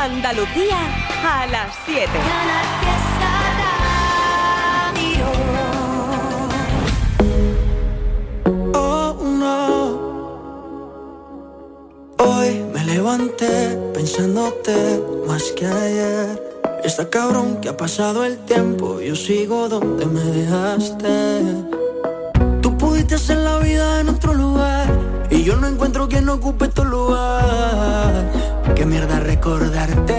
Andalucía a las 7. Oh, no. Hoy me levanté pensándote más que ayer. Está cabrón que ha pasado el tiempo, yo sigo donde me dejaste. Tú pudiste hacer la vida en otro lugar y yo no encuentro quien ocupe tu lugar. Mierda recordarte.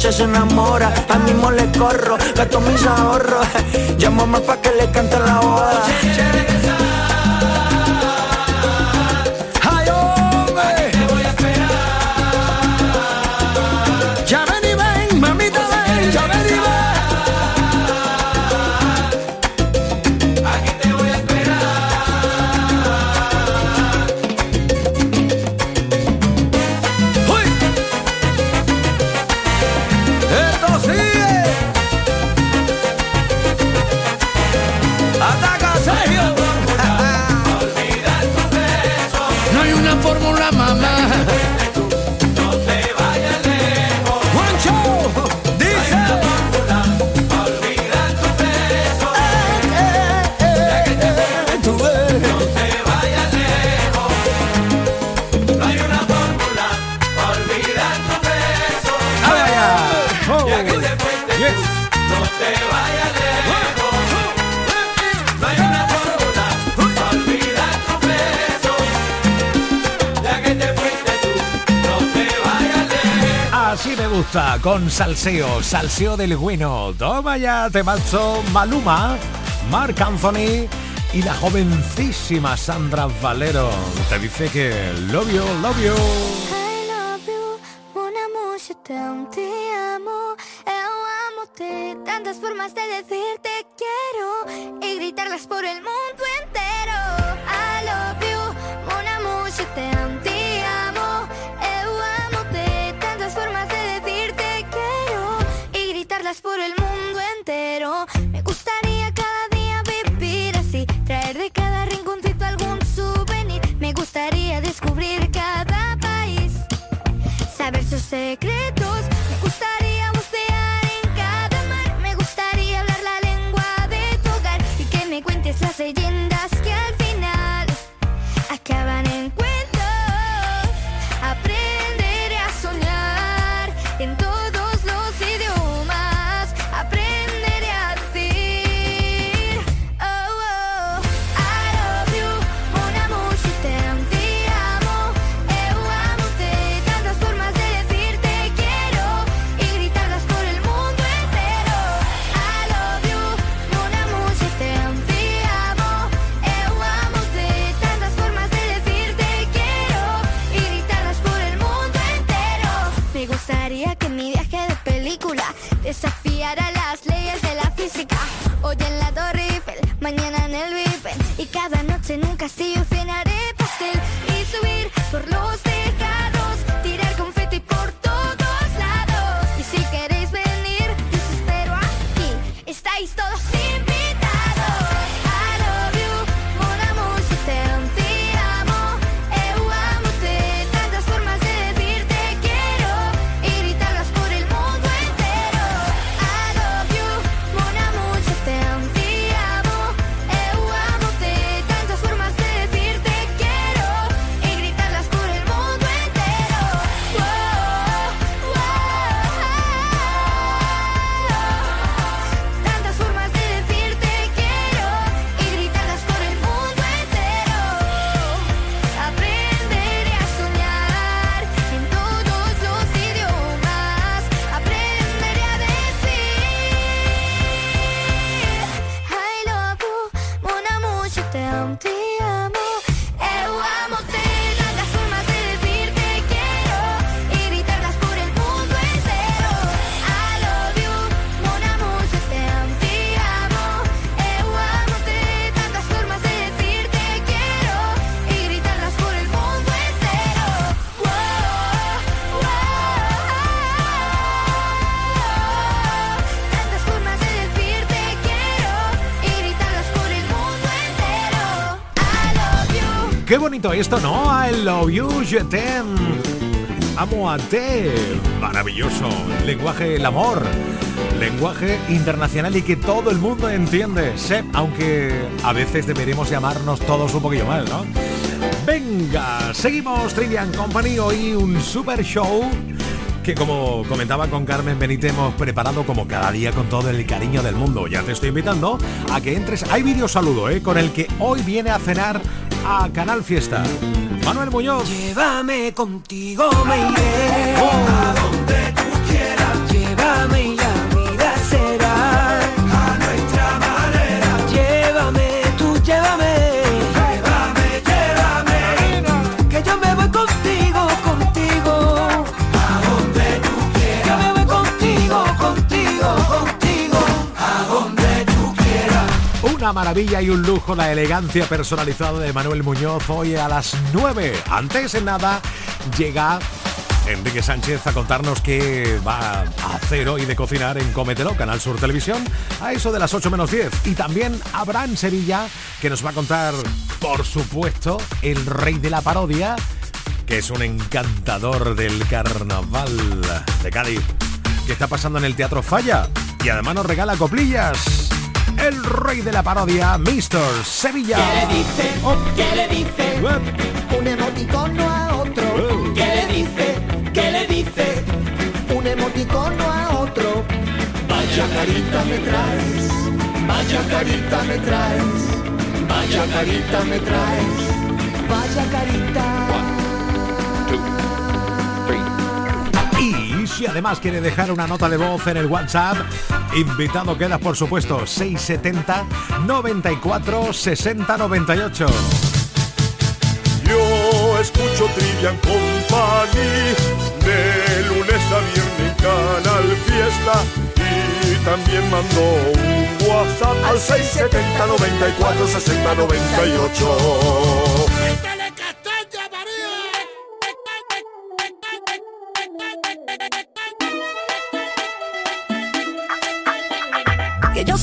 Noche se enamora. A mismo le corro, gasto mis ahorros. Llámame pa' con salseo, salseo del bueno. Toma ya, te marzo Maluma, Marc Anthony y la jovencísima Sandra Valero. Te dice que love you, love you. Mañana en el Vipen y cada noche en un castillo bonito esto, ¿no? I love you, je. Amo a te. Maravilloso. Lenguaje el amor. Lenguaje internacional y que todo el mundo entiende. Aunque a veces deberíamos llamarnos todos un poquillo más, ¿no? Venga, seguimos Trivian Company. Hoy un super show que como comentaba con Carmen Benítez hemos preparado como cada día con todo el cariño del mundo. Ya te estoy invitando a que entres. Hay vídeo saludo, ¿eh? Con el que hoy viene a cenar a Canal Fiesta. Manuel Muñoz. Llévame contigo, me iré a donde tú quieras. Llévame Maravilla y un lujo la elegancia personalizada de Manuel Muñoz hoy a las 9. Antes de nada llega Enrique Sánchez a contarnos qué va a hacer hoy de cocinar en Cómetelo, Canal Sur Televisión, a eso de las 8 menos 10. Y también Abraham Sevilla, que nos va a contar, por supuesto, el rey de la parodia, que es un encantador del carnaval de Cádiz. ¿Qué está pasando en el Teatro Falla? Y además nos regala coplillas. El rey de la parodia, Mr. Sevilla. ¿Qué le dice? Oh. ¿Qué le dice? Eh, Un emoticono a otro. Eh. ¿Qué le dice? ¿Qué le dice? Un emoticono a otro. Vaya carita me traes. Vaya carita me traes. Vaya carita me traes. Vaya carita. Si además quiere dejar una nota de voz en el WhatsApp, invitado quedas por supuesto 670 94 60 98. Yo escucho Trivian Company de lunes a viernes en Canal Fiesta y también mando un WhatsApp al 670 94 60 98.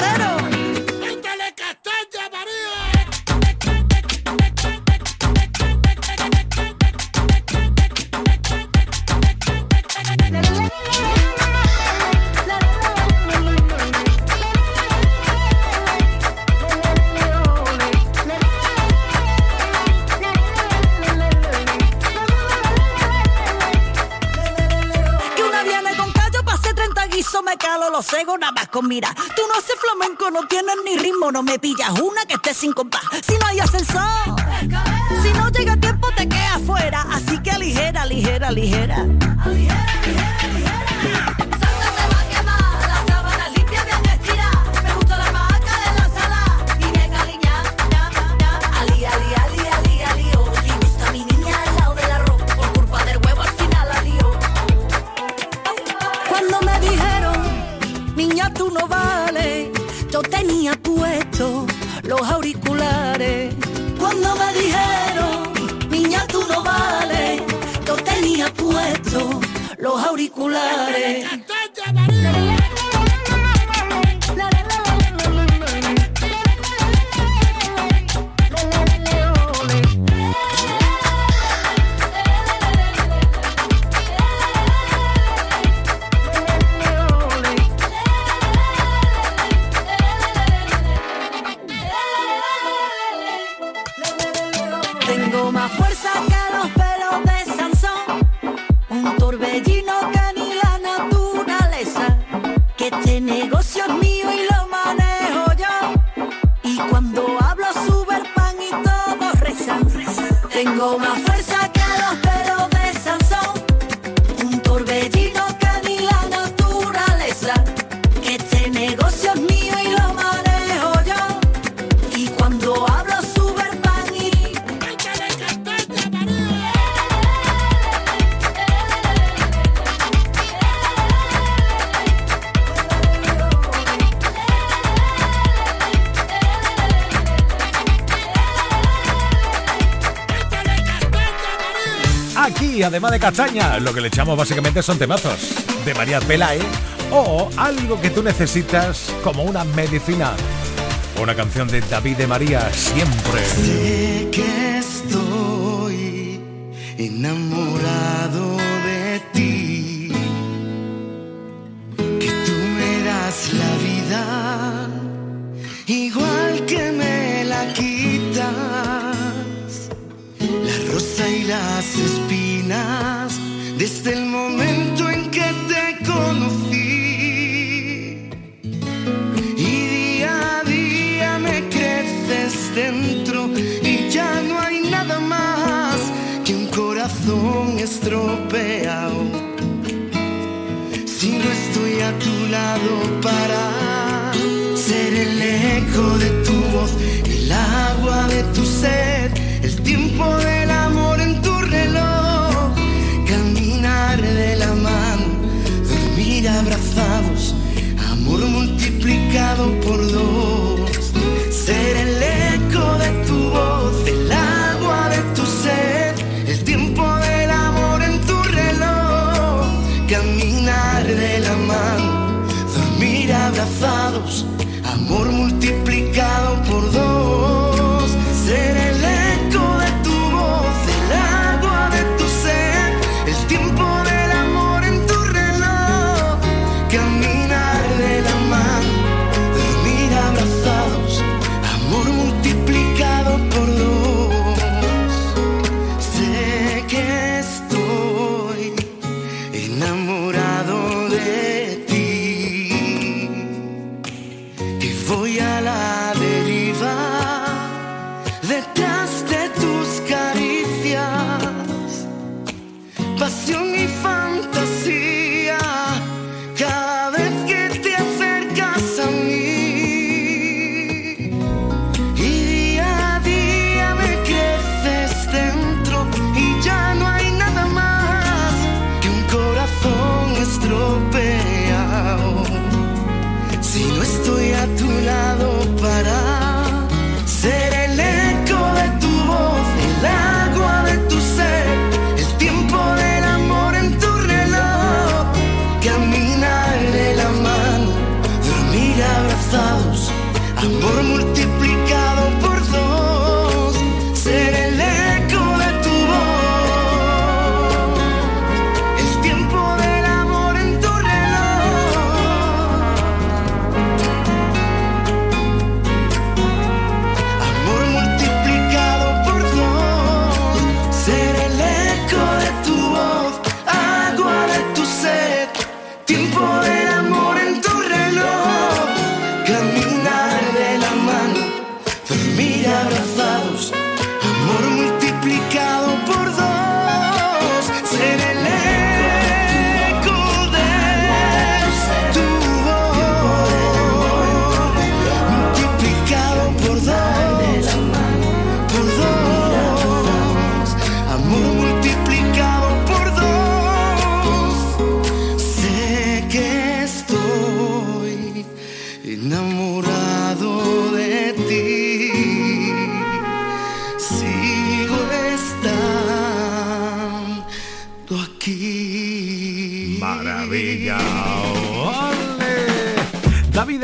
el los juego nada más con mira. Tú no haces flamenco, no tienes ni ritmo, no me pillas una que esté sin compás. Si no hay ascensor, si no llega tiempo te quedas fuera. Así que ligera, ligera, ligera. Los auriculares. Cuando me dijeron, niña, tú no vales, yo tenía puesto los auriculares. Además de castaña, lo que le echamos básicamente son temazos de María Pelae o algo que tú necesitas como una medicina. Una canción de David de María, siempre. Que estoy y las desde el momento en que te conocí. Y día a día me creces dentro y ya no hay nada más que un corazón estropeado. Si no estoy a tu lado para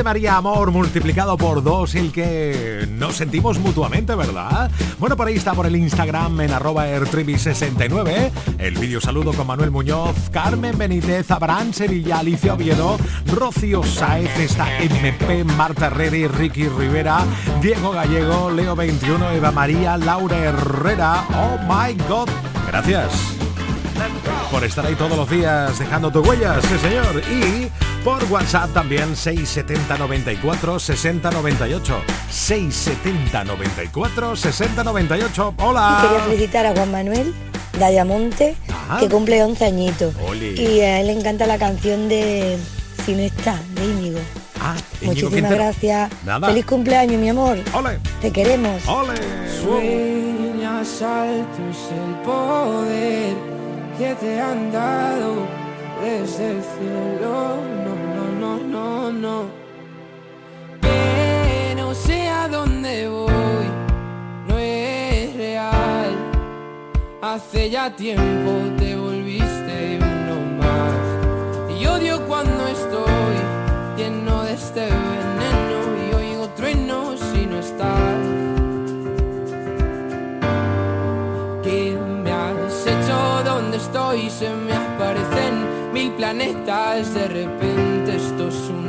María Amor multiplicado por dos, el que nos sentimos mutuamente, ¿verdad? Bueno, por ahí está por el Instagram en arroba ertribi69, el vídeo saludo con Manuel Muñoz, Carmen Benítez, Abraham Sevilla, Alicia Oviedo, Rocío Saez, está MP, Marta Herrera, Ricky Rivera, Diego Gallego, Leo 21, Eva María, Laura Herrera, oh my god, gracias por estar ahí todos los días dejando tus huellas, sí señor. Y por WhatsApp también 670 94 60 98. 670 94 60 98. Hola. Y quería felicitar a Juan Manuel de Ayamonte, que cumple 11 añitos. Y a él le encanta la canción de Si no está, de Íñigo. Ah, Muchísimas gracias. Feliz cumpleaños, mi amor. Ole. Te queremos. Ole. Sueñas alto es el poder que te han dado desde el cielo. No, no, no, no, no. Que no sé a dónde voy, no es real. Hace ya tiempo te volviste uno más. Y odio cuando estoy lleno de este veneno y oigo truenos si no estás. ¿Qué me has hecho? ¿Dónde estoy? Se me aparecen mil planetas. De repente esto es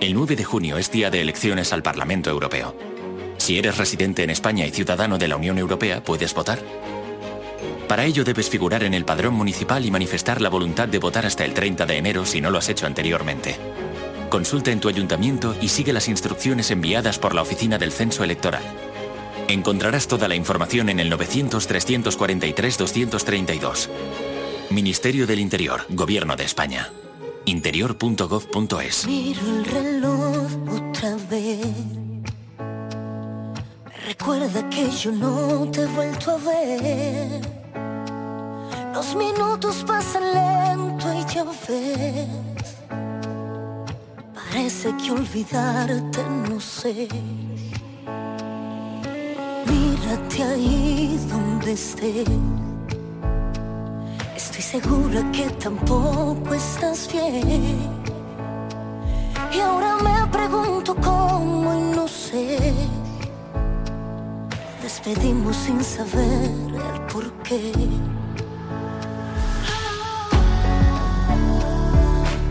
El 9 de junio es día de elecciones al Parlamento Europeo. Si eres residente en España y ciudadano de la Unión Europea, puedes votar. Para ello debes figurar en el padrón municipal y manifestar la voluntad de votar hasta el 30 de enero si no lo has hecho anteriormente. Consulta en tu ayuntamiento y sigue las instrucciones enviadas por la Oficina del Censo Electoral. Encontrarás toda la información en el 900-343-232. Ministerio del Interior, Gobierno de España. interior.gov.es. Miro el reloj otra vez. Recuerda que yo no te he vuelto a ver. Los minutos pasan lento y ya ves. Parece que olvidarte no sé. Mírate ahí donde esté. Estoy segura que tampoco estás bien. Y ahora me pregunto cómo y no sé. Despedimos sin saber el por qué.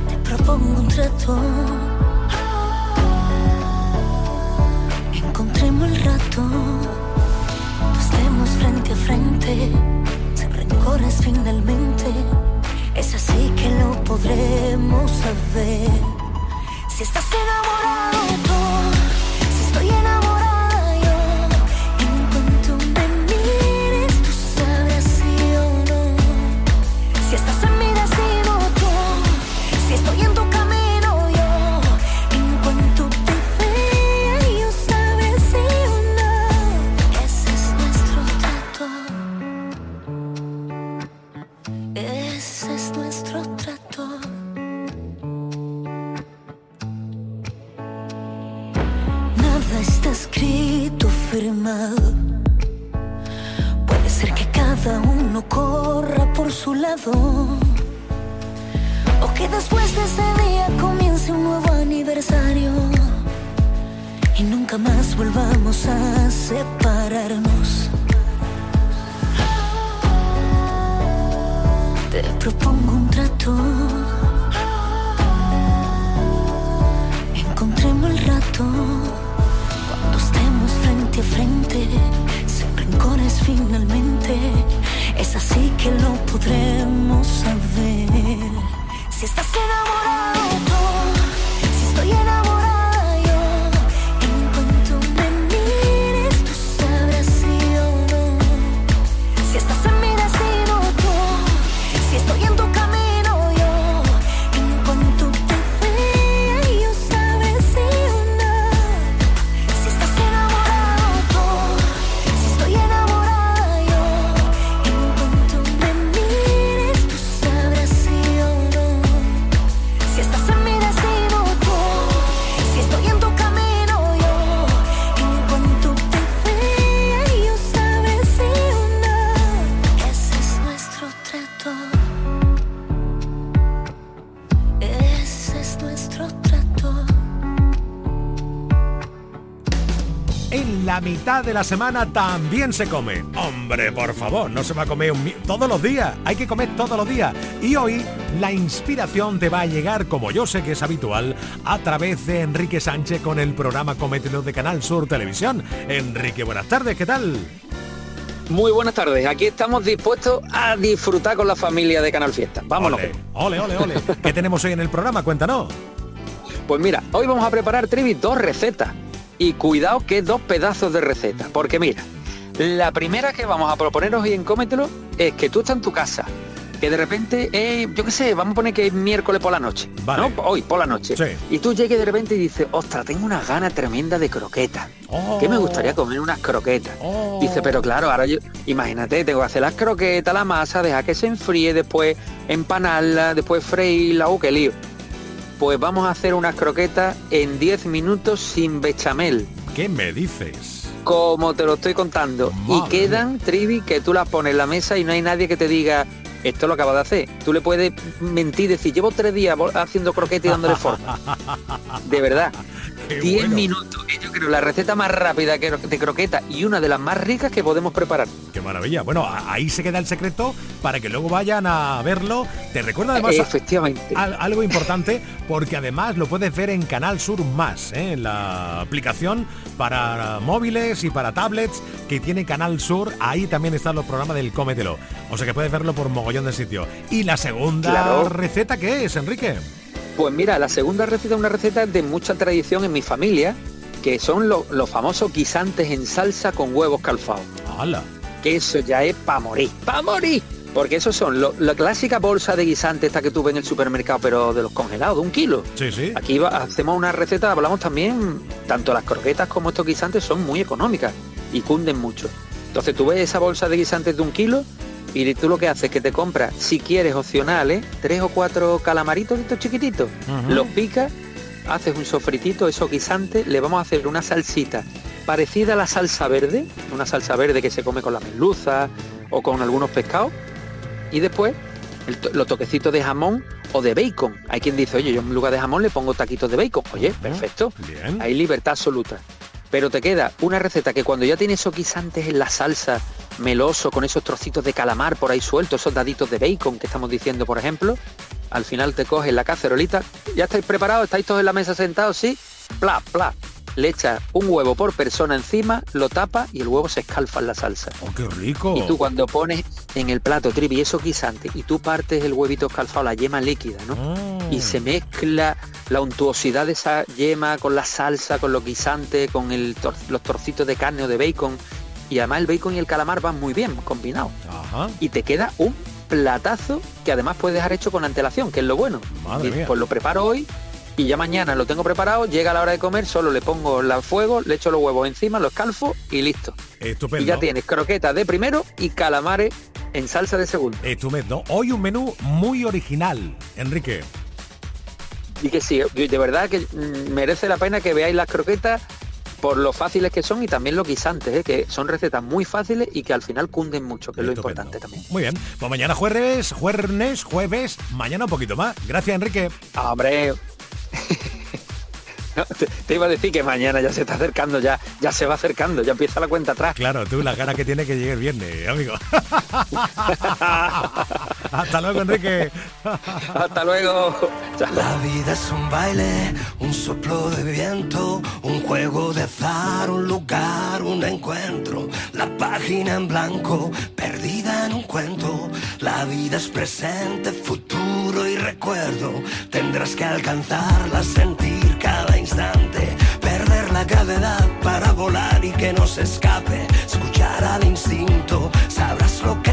Te propongo un trato. Encontremos el rato. Frente a frente. Sin rencores finalmente. Es así que lo podremos saber. Si estás enamorado Puede ser que cada uno corra por su lado. O que después de ese día comience un nuevo aniversario. Y nunca más volvamos a separarnos. Te propongo un trato. Encontremos el rato frente a frente, sin rencores finalmente. Es así que lo podremos saber. Si estás enamorado mitad de la semana también se come. Hombre, por favor, no se va a comer un mi- todos los días. Hay que comer todos los días. Y hoy la inspiración te va a llegar, como yo sé que es habitual, a través de Enrique Sánchez con el programa Comételo de Canal Sur Televisión. Enrique, buenas tardes, ¿qué tal? Muy buenas tardes, aquí estamos dispuestos a disfrutar con la familia de Canal Fiesta. Vámonos. Ole, ole, ole. ¿Qué tenemos hoy en el programa? Cuéntanos. Pues mira, hoy vamos a preparar, Trivi, dos recetas. Y cuidado que dos pedazos de receta. Porque mira, la primera que vamos a proponeros hoy en Cómetelo es que tú estás en tu casa. Que de repente, eh, yo qué sé, vamos a poner que es miércoles por la noche. ¿no? Hoy, por la noche. Y tú llegues de repente y dices, ostras, tengo una gana tremenda de croquetas. Que me gustaría comer unas croquetas. Dice, pero claro, ahora yo, imagínate, tengo que hacer las croquetas, la masa, dejar que se enfríe, después empanarla, después freírla, ¡uh, qué lío! Pues vamos a hacer unas croquetas en 10 minutos sin bechamel. ¿Qué me dices? Como te lo estoy contando. y quedan, Trivi, que tú las pones en la mesa y no hay nadie que te diga, esto lo acabas de hacer. Tú le puedes mentir, decir, llevo tres días haciendo croquetas y dándole forma. De verdad. 10 minutos. Y yo creo la receta más rápida que de croqueta y una de las más ricas que podemos preparar. Qué maravilla. Bueno, ahí se queda el secreto para que luego vayan a verlo. Te recuerdo además a- Efectivamente. al- algo importante porque además lo puedes ver en Canal Sur Más, ¿eh? en la aplicación para móviles y para tablets que tiene Canal Sur. Ahí también están los programas del Cómetelo. O sea que puedes verlo por mogollón de sitio. Y la segunda Claro. receta, ¿qué es, Enrique? Pues mira, la segunda receta es una receta de mucha tradición en mi familia, que son lo- los famosos guisantes en salsa con huevos calfados. ¡Hala! Que eso ya es pa' morir, pa' morir. Porque esos son lo- la clásica bolsa de guisantes esta que tuve en el supermercado, pero de los congelados, de un kilo. Sí, sí. Aquí va- hacemos una receta, hablamos también, tanto las croquetas como estos guisantes son muy económicas y cunden mucho. Entonces tú ves esa bolsa de guisantes de un kilo y tú lo que haces es que te compras, si quieres opcionales, tres o cuatro calamaritos de estos chiquititos, los picas haces un sofritito, eso guisante, le vamos a hacer una salsita parecida a la salsa verde, una salsa verde que se come con la merluza o con algunos pescados, y después los toquecitos de jamón o de bacon. Hay quien dice, oye, yo en lugar de jamón le pongo taquitos de bacon. Oye, perfecto. Hay libertad absoluta. Pero te queda una receta que cuando ya tienes esos guisantes en la salsa, meloso, con esos trocitos de calamar por ahí sueltos, esos daditos de bacon que estamos diciendo, por ejemplo, al final te coges la cacerolita, ya estáis preparados, estáis todos en la mesa sentados, sí, pla, pla, le echas un huevo por persona encima, lo tapa y el huevo se escalfa en la salsa. ¡Oh, qué rico! Y tú cuando pones en el plato trivi eso guisante y tú partes el huevito escalfado, la yema líquida, ¿no? Mm. Y se mezcla la untuosidad de esa yema con la salsa, con los guisantes, con el los trocitos de carne o de bacon. Y además el bacon y el calamar van muy bien combinados. Y te queda un platazo que además puedes dejar hecho con antelación, que es lo bueno. Madre mía. Pues lo preparo hoy y ya mañana lo tengo preparado, llega la hora de comer, solo le pongo el fuego, le echo los huevos encima, los escalfo y listo. Estupendo. Y ya tienes croquetas de primero y calamares en salsa de segundo. Estupendo. Hoy un menú muy original, Enrique. Y que sí, de verdad que mm, merece la pena que veáis las croquetas por lo fáciles que son y también los guisantes, ¿eh? que son recetas muy fáciles y que al final cunden mucho, que es lo importante también. Muy bien, pues mañana jueves, jueves, jueves, mañana un poquito más. Gracias, Enrique. Hombre, te, iba a decir que mañana ya se está acercando, ya, ya se va acercando, ya empieza la cuenta atrás. Claro, tú la gana que tiene que llegue el viernes, amigo. Hasta luego, Enrique. Hasta luego. La vida es un baile, un soplo de viento, un juego de azar, un lugar, un encuentro. La página en blanco, perdida en un cuento. La vida es presente, futuro y recuerdo. Tendrás que alcanzarla, sentir cada instante. Perder la gravedad para volar y que no se escape. Escuchar al instinto, sabrás lo que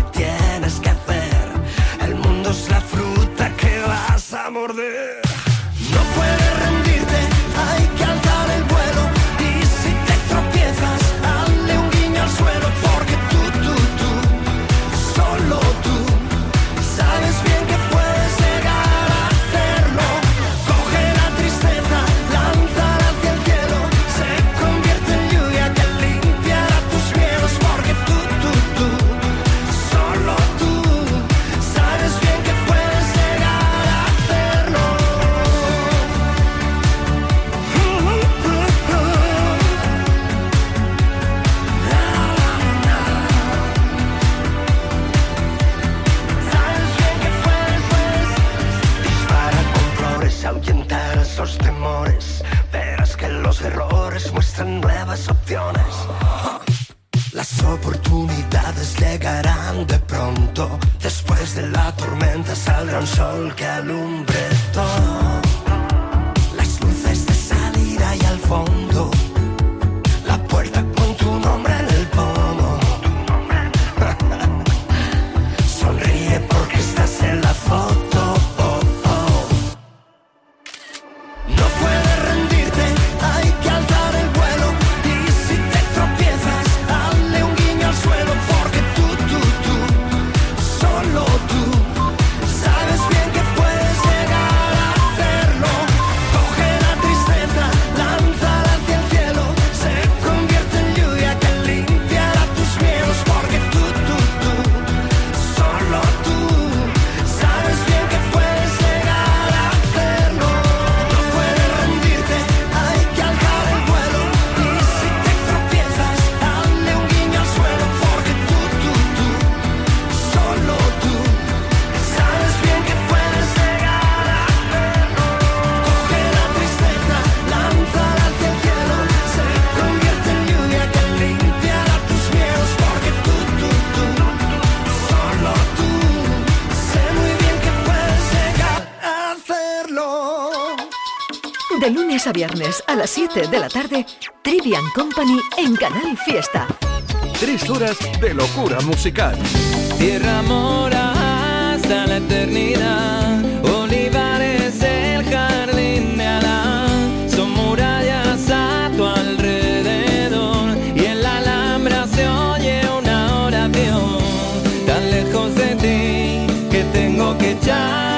lunes a viernes a las 7 de la tarde, Trivian Company en Canal Fiesta. Tres horas de locura musical. Tierra mora hasta la eternidad. Olivares, el jardín de Alá. Son murallas a tu alrededor. Y en la alhambra se oye una oración. Tan lejos de ti que tengo que echarte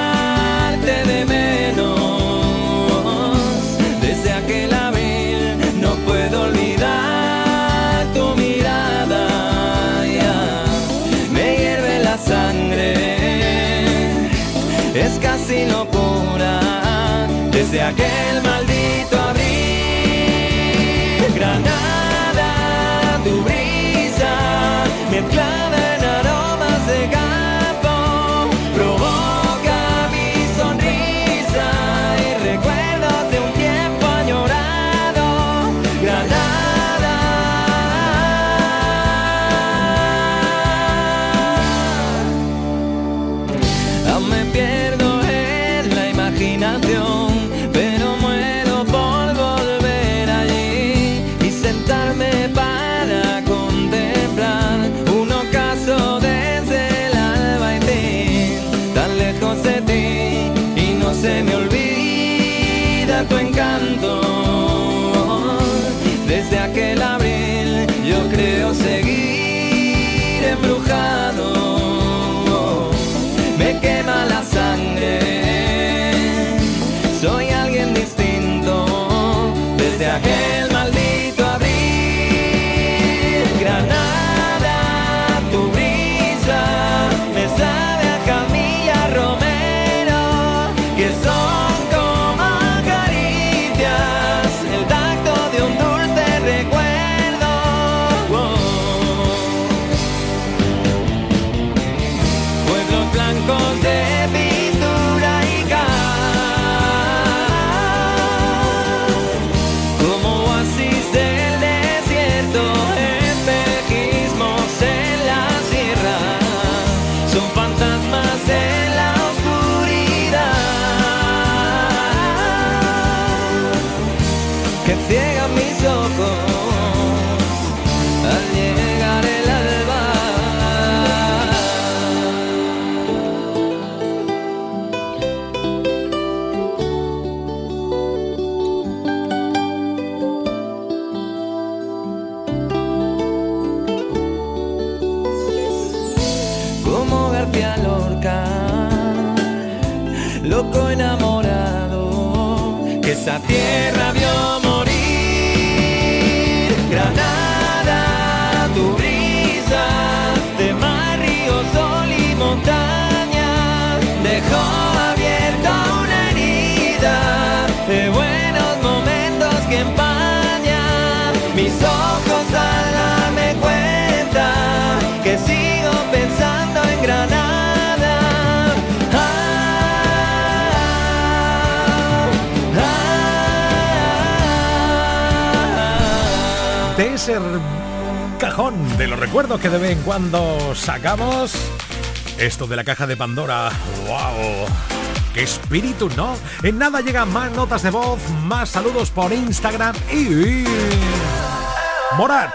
De aquel maldito abril. Granada, tu brisa, mezclada. me quema la sangre. Soy alguien distinto desde aquel. esa tierra. cajón de los recuerdos que de vez en cuando sacamos. Esto de la caja de Pandora, wow. ¡Qué espíritu, ¿no? En nada llegan más notas de voz, más saludos por Instagram y... Morat,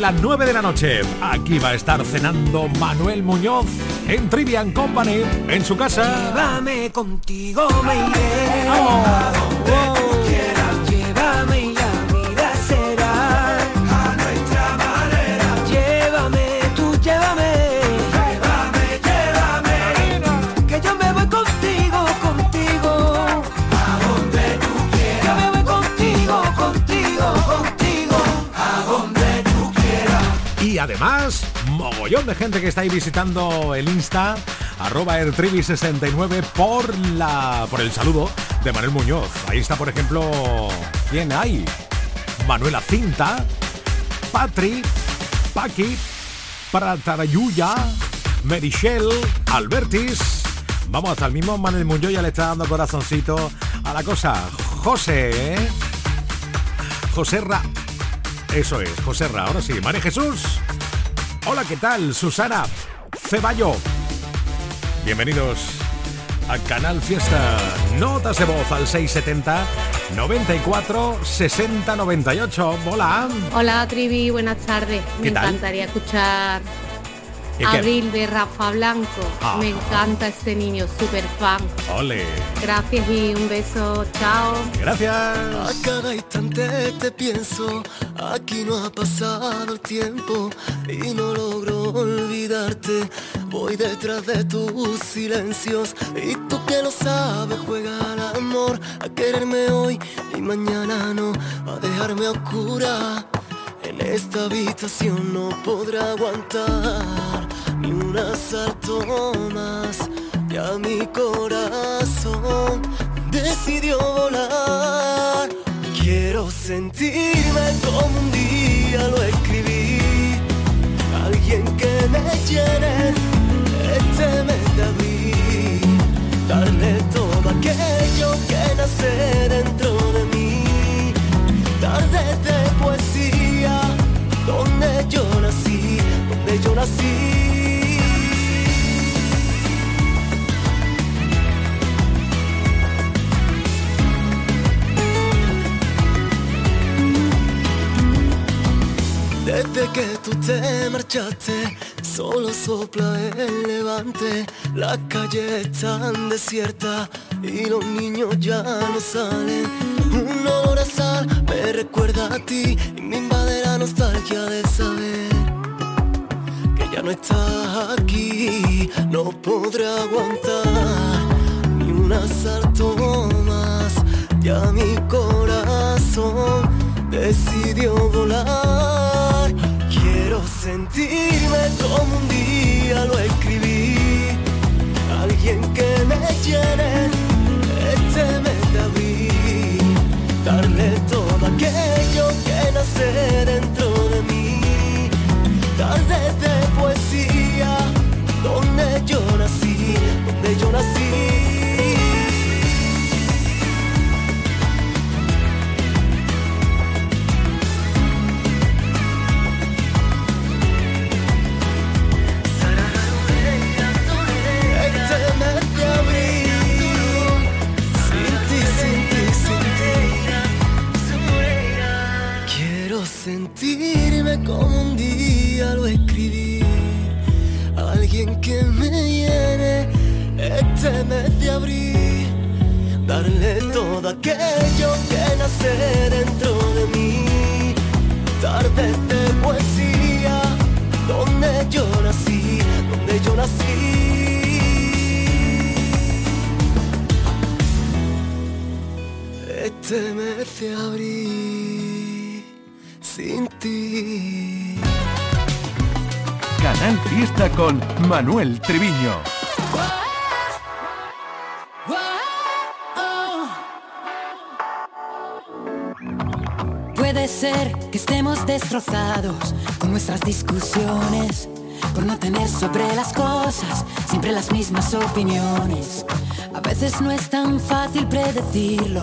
De las 9 de la noche, aquí va a estar cenando Manuel Muñoz en Trivian Company, en su casa. Llévame contigo, me iré. A además, mogollón de gente que está ahí visitando el Insta, arroba ertrivi69 por la por el saludo de Manuel Muñoz. Ahí está, por ejemplo, ¿quién hay? Manuela Cinta, Patri, Paqui, Pratarayuya, Merichel, Albertis. Vamos, hasta el mismo Manuel Muñoz ya le está dando corazoncito a la cosa. José, ¿eh? José Ra. Eso es, José Ra. Ahora sí, María Jesús. Hola, ¿qué tal? Susana Ceballo. Bienvenidos a Canal Fiesta. Notas de voz al 670 94 60 98. Hola. Hola Trivi, buenas tardes. Me encantaría escuchar. Abril de Rafa Blanco. Ah. Me encanta este niño, super fan. Ole. Gracias y un beso. Chao. Gracias. A cada instante te pienso, aquí no ha pasado el tiempo y no logro olvidarte. Voy detrás de tus silencios y tú que lo sabes juega al amor, a quererme hoy y mañana no, a dejarme a oscura. En esta habitación no podrá aguantar ni un asalto más. Ya mi corazón decidió volar. Quiero sentirme como un día solo sopla el levante. Las calles están desiertas y los niños ya no salen. Un olor a sal me recuerda a ti y me invade la nostalgia de saber que ya no estás aquí. No podré aguantar ni un asalto más. Ya mi corazón decidió volar. Sentirme como un día lo escribí. Alguien que me llene este mes de abril. Darle todo aquello que nace dentro de mí. Tardes de como un día lo escribí. Alguien que me llene este mes de abril. Darle todo aquello que nace dentro de mí. Tardes de poesía, donde yo nací, donde yo nací. Este mes de abril, sin. Canal Fiesta con Manuel Triviño. Puede ser que estemos destrozados con nuestras discusiones, por no tener sobre las cosas siempre las mismas opiniones. A veces no es tan fácil predecirlo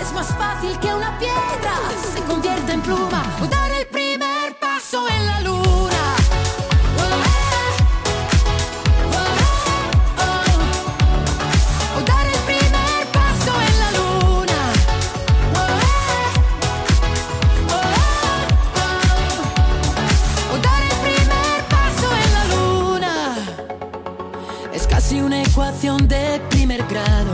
es más fácil que una piedra se convierta en pluma o dar el primer paso en la luna. O dar el primer paso en la luna. O dar el primer paso en la luna. Es casi una ecuación de primer grado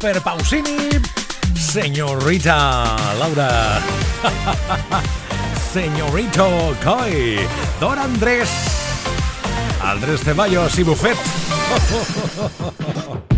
Super Pausini, señorita Laura, señorito Coy, Don Andrés, Andrés Ceballos y Buffet.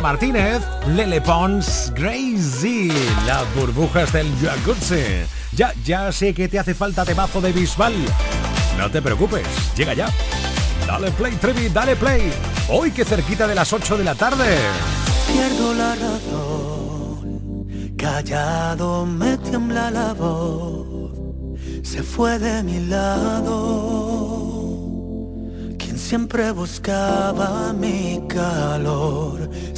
Martínez, Lele Pons, Crazy, las burbujas del jacuzzi. Ya, ya sé que te hace falta temazo de Bisbal. No te preocupes, llega ya. Dale play, Trevi, dale play. Hoy que cerquita de las 8 de la tarde. Pierdo la razón, callado me tiembla la voz. Se fue de mi lado quien siempre buscaba mi calor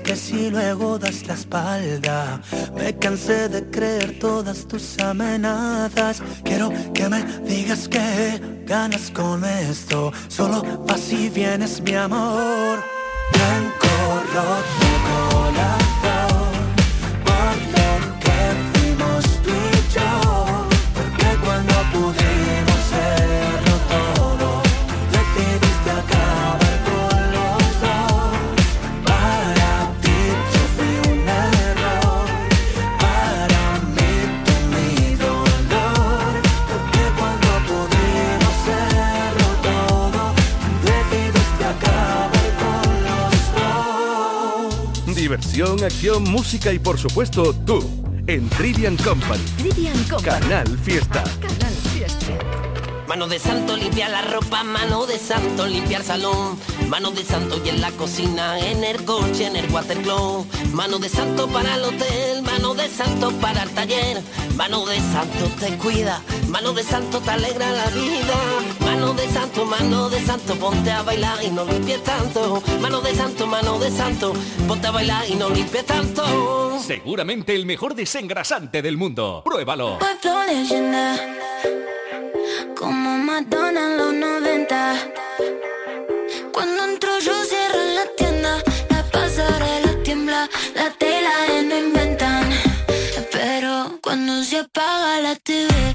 que si luego das la espalda. Me cansé de creer todas tus amenazas. Quiero que me digas que ganas con esto. Solo vas y vienes, mi amor. Blanco, corazón. Acción, música y por supuesto tú. En Trivian Company. Trivian Company. Canal Fiesta. Canal Fiesta. Mano de santo limpia la ropa, mano de santo limpia el salón, mano de santo y en la cocina, en el coche, en el watercloak, mano de santo para el hotel, mano de santo para el taller, mano de santo te cuida, mano de santo te alegra la vida, mano de santo, mano de santo, ponte a bailar y no limpies tanto, mano de santo, mano de santo, ponte a bailar y no limpies tanto. Seguramente el mejor desengrasante del mundo. Pruébalo. Flow leyenda Como Madonna en los 90 Cuando entro yo cierro la tienda La pasarela tiembla La tela no inventan Pero cuando se apaga la TV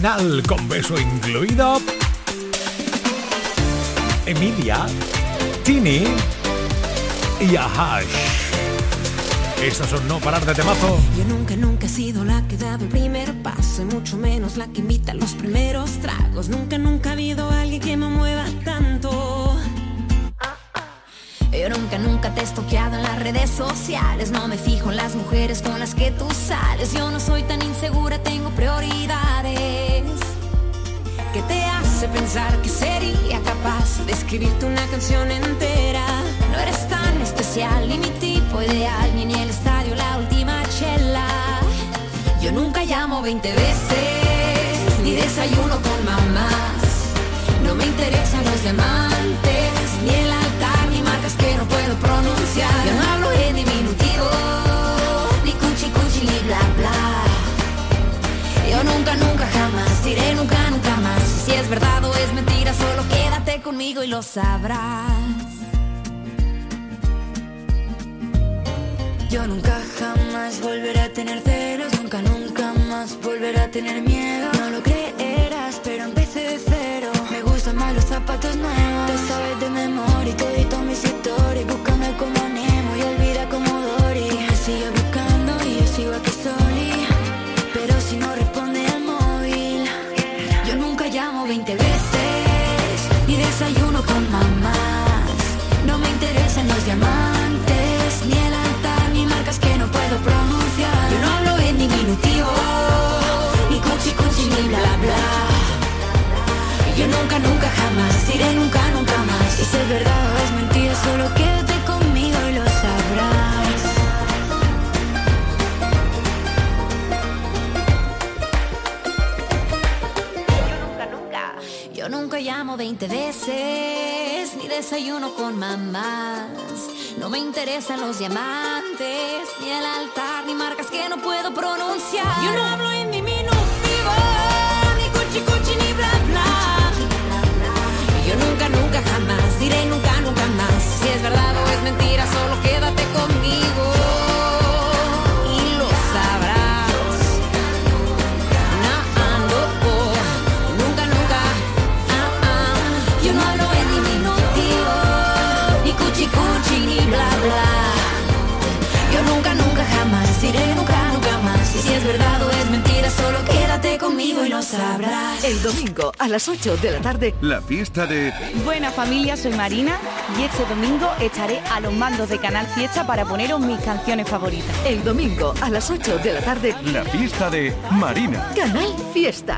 original con beso incluido. Emilia, Tini y Ahash. Estas son no parar de temazo. Yo nunca, nunca he sido la que ha dado el primer paso, y mucho menos la que invita a los primeros tragos. Nunca, nunca ha habido alguien que me mueva tanto. Yo nunca, nunca te he estoqueado en las redes sociales. No me fijo en las mujeres con las que tú sales. Yo no soy tan insegura, tengo prioridades. ¿Qué te hace pensar que sería capaz de escribirte una canción entera? No eres tan especial, ni mi tipo ideal, ni en el estadio la última chela. Yo nunca llamo 20 veces, ni desayuno con mamás. No me interesan los diamantes, ni el altar, ni marcas que no puedo pronunciar. Yo no hablo en diminutivo, ni cuchi cuchi, ni bla bla. Nunca, nunca jamás diré nunca, nunca más. Si es verdad o es mentira, solo quédate conmigo y lo sabrás. Yo nunca jamás volveré a tener celos, nunca, nunca más volveré a tener miedo. No lo creerás, pero empecé de cero. Me gustan más los zapatos nuevos. Te sabes de memoria y todito mis historias. Búscame como Nemo y olvida como Dory. Me sigue buscando y yo sigo aquí soli. Pero si no y bla bla. Yo nunca, nunca jamás iré nunca, nunca más. Y si es verdad o es mentira, solo quédate conmigo y lo sabrás. Yo nunca, nunca. Yo nunca llamo 20 veces, ni desayuno con mamás. No me interesan los diamantes, ni el altar, ni marcas que no puedo pronunciar. Yo no hablo en mi nunca, jamás diré nunca, nunca más. Si es verdad o es mentira, solo quédate conmigo y lo sabrás. No, no, oh, nunca, nunca. Yo no hablo en diminutivo, ni cuchi cuchi, ni bla bla. Yo nunca, nunca, jamás diré nunca, nunca más. Si es verdad o es mentira, solo quédate conmigo y lo sabrás. El domingo a las 8 de la tarde, La fiesta de Buena familia, soy Marina y este domingo estaré a los mandos de Canal Fiesta para poneros mis canciones favoritas. el domingo a las 8 de la tarde, La fiesta de Marina. Canal Fiesta.